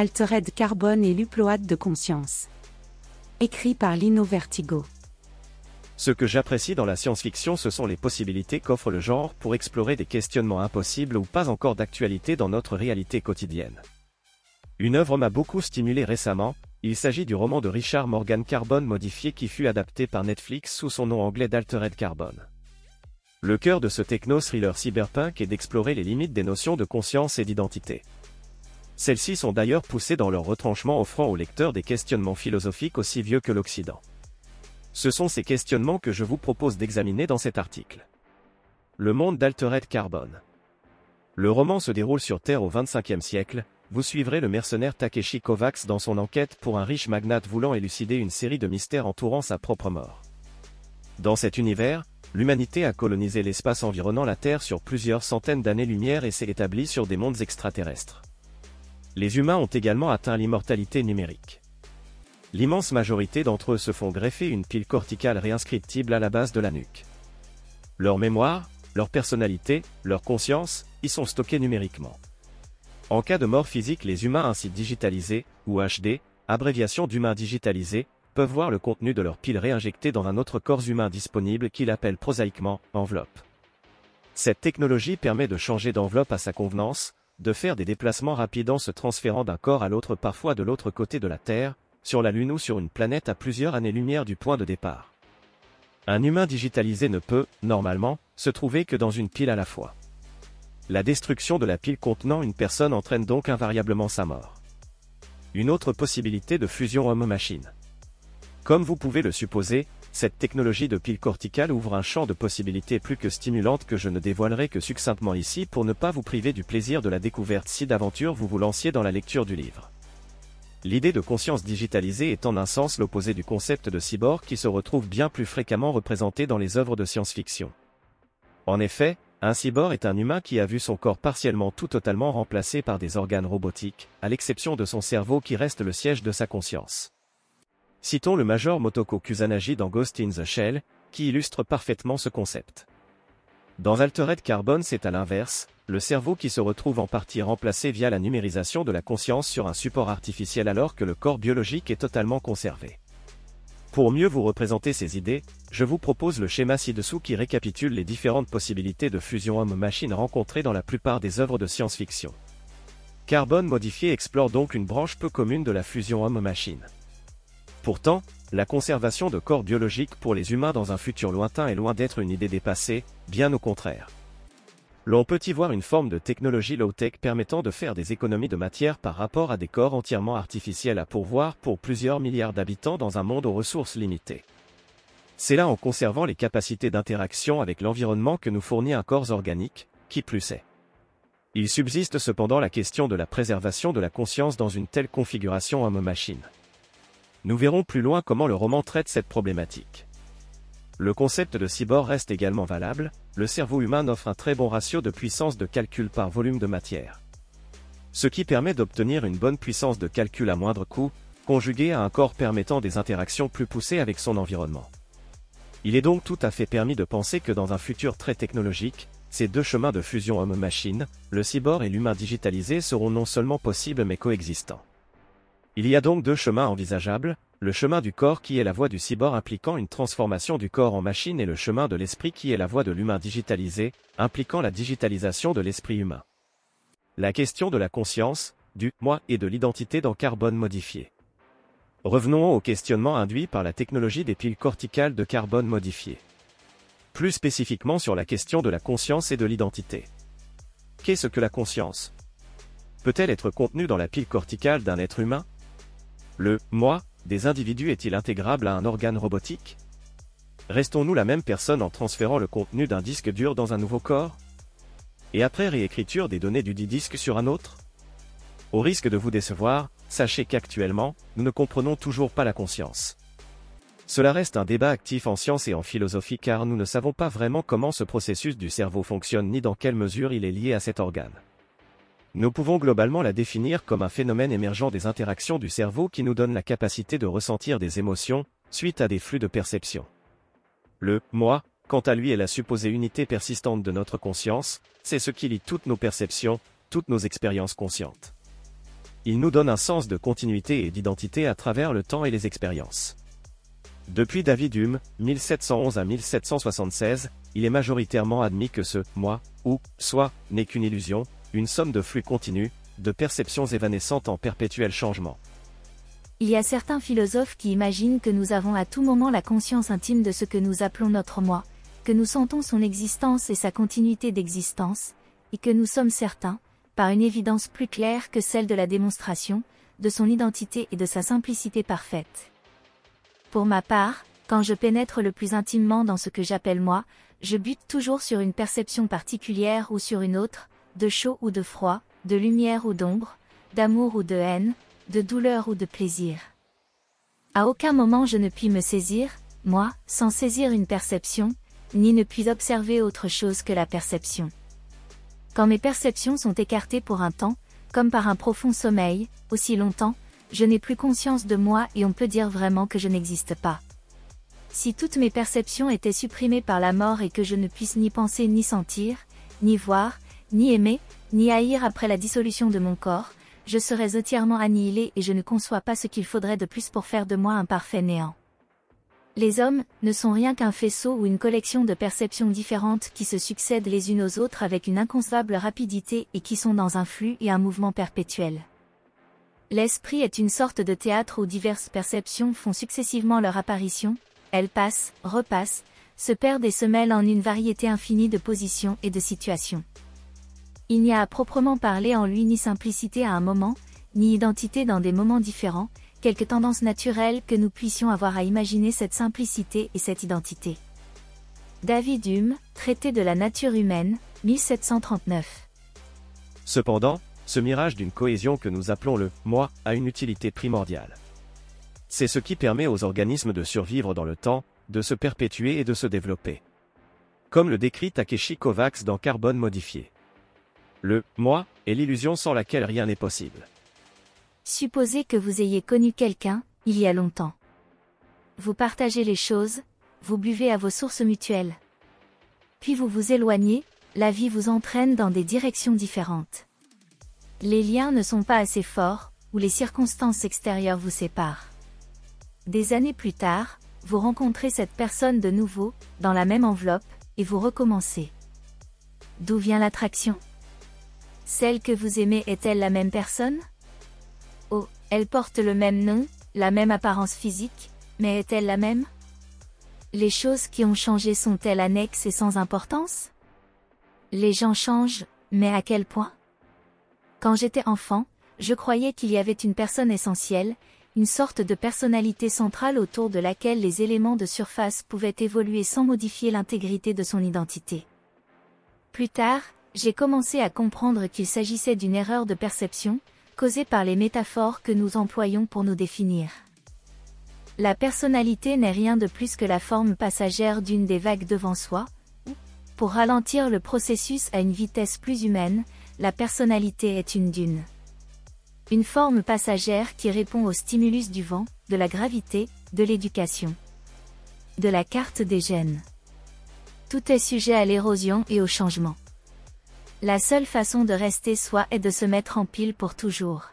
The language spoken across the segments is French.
Altered Carbone et l'upload de conscience. Écrit par Lino Vertigo. Ce que j'apprécie dans la science-fiction, ce sont les possibilités qu'offre le genre pour explorer des questionnements impossibles ou pas encore d'actualité dans notre réalité quotidienne. Une œuvre m'a beaucoup stimulé récemment, il s'agit du roman de Richard Morgan Carbone modifié qui fut adapté par Netflix sous son nom anglais d'Altered Carbone. Le cœur de ce techno-thriller cyberpunk est d'explorer les limites des notions de conscience et d'identité. Celles-ci sont d'ailleurs poussées dans leur retranchement offrant au lecteur des questionnements philosophiques aussi vieux que l'Occident. Ce sont ces questionnements que je vous propose d'examiner dans cet article. Le monde d'Altered Carbone. Le roman se déroule sur Terre au XXVe siècle, vous suivrez le mercenaire Takeshi Kovacs dans son enquête pour un riche magnate voulant élucider une série de mystères entourant sa propre mort. Dans cet univers, l'humanité a colonisé l'espace environnant la Terre sur plusieurs centaines d'années-lumière et s'est établie sur des mondes extraterrestres. Les humains ont également atteint l'immortalité numérique. L'immense majorité d'entre eux se font greffer une pile corticale réinscriptible à la base de la nuque. Leur mémoire, leur personnalité, leur conscience, y sont stockés numériquement. En cas de mort physique, les humains ainsi digitalisés, ou HD, abréviation d'humains digitalisés, peuvent voir le contenu de leur pile réinjecté dans un autre corps humain disponible qu'ils appellent prosaïquement enveloppe. Cette technologie permet de changer d'enveloppe à sa convenance, de faire des déplacements rapides en se transférant d'un corps à l'autre parfois de l'autre côté de la Terre, sur la Lune ou sur une planète à plusieurs années-lumière du point de départ. Un humain digitalisé ne peut, normalement, se trouver que dans une pile à la fois. La destruction de la pile contenant une personne entraîne donc invariablement sa mort. Une autre possibilité de fusion homme-machine. Comme vous pouvez le supposer, cette technologie de pile corticale ouvre un champ de possibilités plus que stimulantes que je ne dévoilerai que succinctement ici pour ne pas vous priver du plaisir de la découverte si d'aventure vous vous lanciez dans la lecture du livre. L'idée de conscience digitalisée est en un sens l'opposé du concept de cyborg qui se retrouve bien plus fréquemment représenté dans les œuvres de science-fiction. En effet, un cyborg est un humain qui a vu son corps partiellement tout totalement remplacé par des organes robotiques, à l'exception de son cerveau qui reste le siège de sa conscience. Citons le Major Motoko Kusanagi dans Ghost in the Shell, qui illustre parfaitement ce concept. Dans Altered Carbon c'est à l'inverse, le cerveau qui se retrouve en partie remplacé via la numérisation de la conscience sur un support artificiel alors que le corps biologique est totalement conservé. Pour mieux vous représenter ces idées, je vous propose le schéma ci-dessous qui récapitule les différentes possibilités de fusion homme-machine rencontrées dans la plupart des œuvres de science-fiction. Carbone modifié explore donc une branche peu commune de la fusion homme-machine. Pourtant, la conservation de corps biologiques pour les humains dans un futur lointain est loin d'être une idée dépassée, bien au contraire. L'on peut y voir une forme de technologie low-tech permettant de faire des économies de matière par rapport à des corps entièrement artificiels à pourvoir pour plusieurs milliards d'habitants dans un monde aux ressources limitées. C'est là en conservant les capacités d'interaction avec l'environnement que nous fournit un corps organique, qui plus est. Il subsiste cependant la question de la préservation de la conscience dans une telle configuration homme-machine. Nous verrons plus loin comment le roman traite cette problématique. Le concept de cyborg reste également valable, le cerveau humain offre un très bon ratio de puissance de calcul par volume de matière. Ce qui permet d'obtenir une bonne puissance de calcul à moindre coût, conjugué à un corps permettant des interactions plus poussées avec son environnement. Il est donc tout à fait permis de penser que dans un futur très technologique, ces deux chemins de fusion homme-machine, le cyborg et l'humain digitalisé seront non seulement possibles mais coexistants. Il y a donc deux chemins envisageables, le chemin du corps qui est la voie du cyborg impliquant une transformation du corps en machine et le chemin de l'esprit qui est la voie de l'humain digitalisé, impliquant la digitalisation de l'esprit humain. La question de la conscience, du moi et de l'identité dans carbone modifié. Revenons au questionnement induit par la technologie des piles corticales de carbone modifié. Plus spécifiquement sur la question de la conscience et de l'identité. Qu'est-ce que la conscience? Peut-elle être contenue dans la pile corticale d'un être humain? Le moi des individus est-il intégrable à un organe robotique? Restons-nous la même personne en transférant le contenu d'un disque dur dans un nouveau corps? Et après réécriture des données du disque sur un autre? Au risque de vous décevoir, sachez qu'actuellement, nous ne comprenons toujours pas la conscience. Cela reste un débat actif en science et en philosophie car nous ne savons pas vraiment comment ce processus du cerveau fonctionne ni dans quelle mesure il est lié à cet organe. Nous pouvons globalement la définir comme un phénomène émergent des interactions du cerveau qui nous donne la capacité de ressentir des émotions, suite à des flux de perception. Le moi, quant à lui est la supposée unité persistante de notre conscience, c'est ce qui lie toutes nos perceptions, toutes nos expériences conscientes. Il nous donne un sens de continuité et d'identité à travers le temps et les expériences. Depuis David Hume, 1711 à 1776, il est majoritairement admis que ce moi, ou soi, n'est qu'une illusion, une somme de flux continus, de perceptions évanescentes en perpétuel changement. Il y a certains philosophes qui imaginent que nous avons à tout moment la conscience intime de ce que nous appelons notre moi, que nous sentons son existence et sa continuité d'existence, et que nous sommes certains, par une évidence plus claire que celle de la démonstration, de son identité et de sa simplicité parfaite. Pour ma part, quand je pénètre le plus intimement dans ce que j'appelle moi, je bute toujours sur une perception particulière ou sur une autre, de chaud ou de froid, de lumière ou d'ombre, d'amour ou de haine, de douleur ou de plaisir. À aucun moment je ne puis me saisir, moi, sans saisir une perception, ni ne puis observer autre chose que la perception. Quand mes perceptions sont écartées pour un temps, comme par un profond sommeil, aussi longtemps, je n'ai plus conscience de moi et on peut dire vraiment que je n'existe pas. Si toutes mes perceptions étaient supprimées par la mort et que je ne puisse ni penser ni sentir, ni voir, ni aimer, ni haïr après la dissolution de mon corps, je serais entièrement annihilé et je ne conçois pas ce qu'il faudrait de plus pour faire de moi un parfait néant. Les hommes ne sont rien qu'un faisceau ou une collection de perceptions différentes qui se succèdent les unes aux autres avec une inconcevable rapidité et qui sont dans un flux et un mouvement perpétuel. L'esprit est une sorte de théâtre où diverses perceptions font successivement leur apparition, elles passent, repassent, se perdent et se mêlent en une variété infinie de positions et de situations. Il n'y a à proprement parler en lui ni simplicité à un moment, ni identité dans des moments différents, quelque tendance naturelle que nous puissions avoir à imaginer cette simplicité et cette identité. David Hume, Traité de la nature humaine, 1739. Cependant, ce mirage d'une cohésion que nous appelons le moi a une utilité primordiale. C'est ce qui permet aux organismes de survivre dans le temps, de se perpétuer et de se développer. Comme le décrit Takeshi Kovacs dans Carbone modifié. Le moi est l'illusion sans laquelle rien n'est possible. Supposez que vous ayez connu quelqu'un, il y a longtemps. Vous partagez les choses, vous buvez à vos sources mutuelles. Puis vous vous éloignez, la vie vous entraîne dans des directions différentes. Les liens ne sont pas assez forts, ou les circonstances extérieures vous séparent. Des années plus tard, vous rencontrez cette personne de nouveau, dans la même enveloppe, et vous recommencez. D'où vient l'attraction? Celle que vous aimez est-elle la même personne? Oh, elle porte le même nom, la même apparence physique, mais est-elle la même? Les choses qui ont changé sont-elles annexes et sans importance? Les gens changent, mais à quel point? Quand j'étais enfant, je croyais qu'il y avait une personne essentielle, une sorte de personnalité centrale autour de laquelle les éléments de surface pouvaient évoluer sans modifier l'intégrité de son identité. Plus tard, j'ai commencé à comprendre qu'il s'agissait d'une erreur de perception, causée par les métaphores que nous employons pour nous définir. La personnalité n'est rien de plus que la forme passagère d'une des vagues devant soi, ou, pour ralentir le processus à une vitesse plus humaine, la personnalité est une dune. Une forme passagère qui répond au stimulus du vent, de la gravité, de l'éducation. De la carte des gènes. Tout est sujet à l'érosion et au changement. La seule façon de rester soi est de se mettre en pile pour toujours.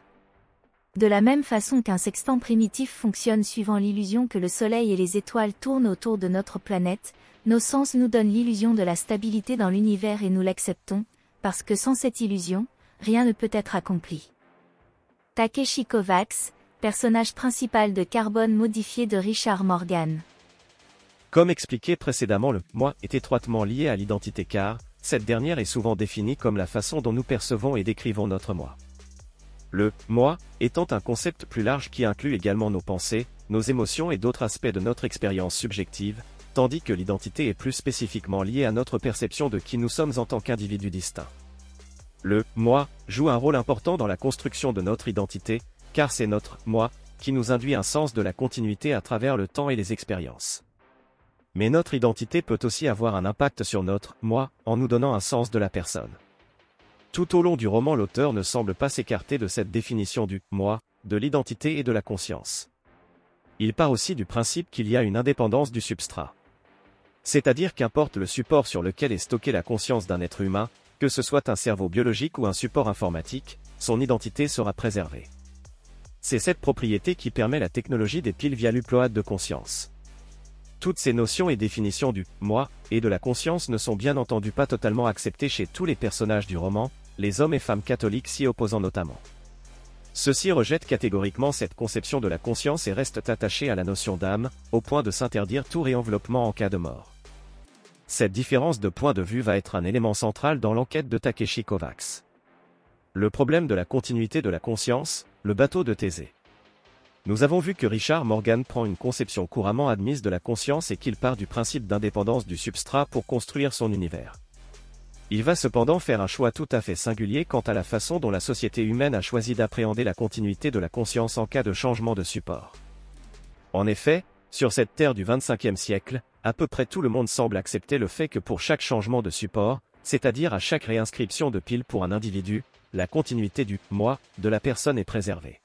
De la même façon qu'un sextant primitif fonctionne suivant l'illusion que le Soleil et les étoiles tournent autour de notre planète, nos sens nous donnent l'illusion de la stabilité dans l'univers et nous l'acceptons, parce que sans cette illusion, rien ne peut être accompli. Takeshi Kovacs, personnage principal de Carbone modifié de Richard Morgan. Comme expliqué précédemment, le moi est étroitement lié à l'identité car, cette dernière est souvent définie comme la façon dont nous percevons et décrivons notre moi. Le moi étant un concept plus large qui inclut également nos pensées, nos émotions et d'autres aspects de notre expérience subjective, tandis que l'identité est plus spécifiquement liée à notre perception de qui nous sommes en tant qu'individus distincts. Le moi joue un rôle important dans la construction de notre identité, car c'est notre moi qui nous induit un sens de la continuité à travers le temps et les expériences. Mais notre identité peut aussi avoir un impact sur notre moi, en nous donnant un sens de la personne. Tout au long du roman, l'auteur ne semble pas s'écarter de cette définition du moi, de l'identité et de la conscience. Il part aussi du principe qu'il y a une indépendance du substrat. C'est-à-dire qu'importe le support sur lequel est stockée la conscience d'un être humain, que ce soit un cerveau biologique ou un support informatique, son identité sera préservée. C'est cette propriété qui permet la technologie des piles via l'upload de conscience. Toutes ces notions et définitions du moi et de la conscience ne sont bien entendu pas totalement acceptées chez tous les personnages du roman, les hommes et femmes catholiques s'y opposant notamment. Ceux-ci rejettent catégoriquement cette conception de la conscience et restent attachés à la notion d'âme, au point de s'interdire tout réenveloppement en cas de mort. Cette différence de point de vue va être un élément central dans l'enquête de Takeshi Kovacs. Le problème de la continuité de la conscience, le bateau de Thésée. Nous avons vu que Richard Morgan prend une conception couramment admise de la conscience et qu'il part du principe d'indépendance du substrat pour construire son univers. Il va cependant faire un choix tout à fait singulier quant à la façon dont la société humaine a choisi d'appréhender la continuité de la conscience en cas de changement de support. En effet, sur cette terre du 25e siècle, à peu près tout le monde semble accepter le fait que pour chaque changement de support, c'est-à-dire à chaque réinscription de pile pour un individu, la continuité du moi de la personne est préservée.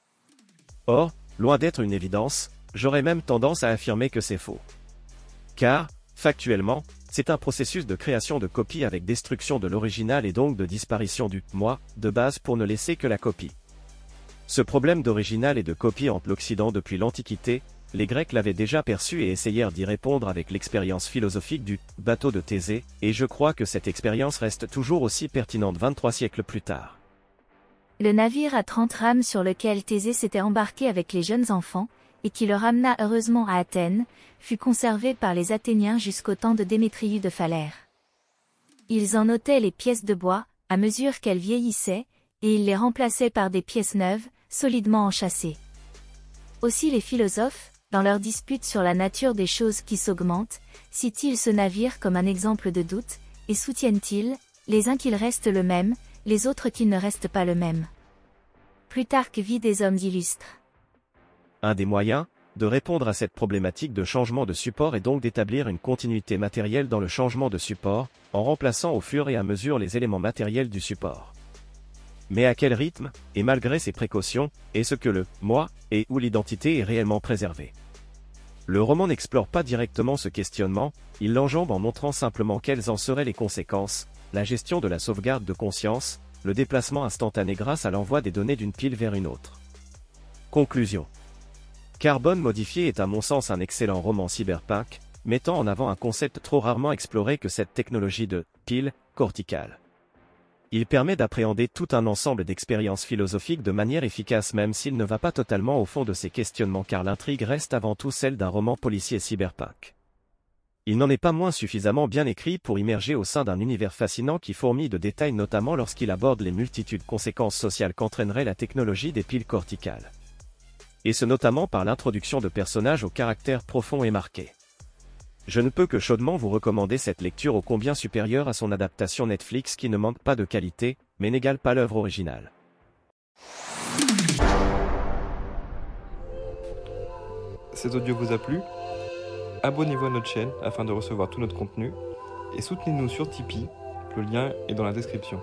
Or, Loin d'être une évidence, j'aurais même tendance à affirmer que c'est faux. Car, factuellement, c'est un processus de création de copie avec destruction de l'original et donc de disparition du moi de base pour ne laisser que la copie. Ce problème d'original et de copie entre l'Occident depuis l'Antiquité, les Grecs l'avaient déjà perçu et essayèrent d'y répondre avec l'expérience philosophique du bateau de Thésée, et je crois que cette expérience reste toujours aussi pertinente 23 siècles plus tard. Le navire à 30 rames sur lequel Thésée s'était embarqué avec les jeunes enfants, et qui le ramena heureusement à Athènes, fut conservé par les Athéniens jusqu'au temps de Démétrius de Phalère. Ils en ôtaient les pièces de bois, à mesure qu'elles vieillissaient, et ils les remplaçaient par des pièces neuves, solidement enchâssées. Aussi les philosophes, dans leur dispute sur la nature des choses qui s'augmentent, citent-ils ce navire comme un exemple de doute, et soutiennent-ils, les uns qu'il reste le même, les autres qui ne restent pas le même. Plutarque vit des hommes illustres. Un des moyens, de répondre à cette problématique de changement de support est donc d'établir une continuité matérielle dans le changement de support, en remplaçant au fur et à mesure les éléments matériels du support. Mais à quel rythme, et malgré ces précautions, est-ce que le moi et ou l'identité est réellement préservé? Le roman n'explore pas directement ce questionnement, il l'enjambe en montrant simplement quelles en seraient les conséquences, la gestion de la sauvegarde de conscience, le déplacement instantané grâce à l'envoi des données d'une pile vers une autre. Conclusion. Carbone modifié est à mon sens un excellent roman cyberpunk, mettant en avant un concept trop rarement exploré que cette technologie de pile corticale. Il permet d'appréhender tout un ensemble d'expériences philosophiques de manière efficace même s'il ne va pas totalement au fond de ces questionnements car l'intrigue reste avant tout celle d'un roman policier cyberpunk. Il n'en est pas moins suffisamment bien écrit pour immerger au sein d'un univers fascinant qui fourmille de détails notamment lorsqu'il aborde les multitudes conséquences sociales qu'entraînerait la technologie des piles corticales. Et ce notamment par l'introduction de personnages au caractère profond et marqué. Je ne peux que chaudement vous recommander cette lecture ô combien supérieure à son adaptation Netflix qui ne manque pas de qualité, mais n'égale pas l'œuvre originale. Cet audio vous a plu? Abonnez-vous à notre chaîne afin de recevoir tout notre contenu et soutenez-nous sur Tipeee, le lien est dans la description.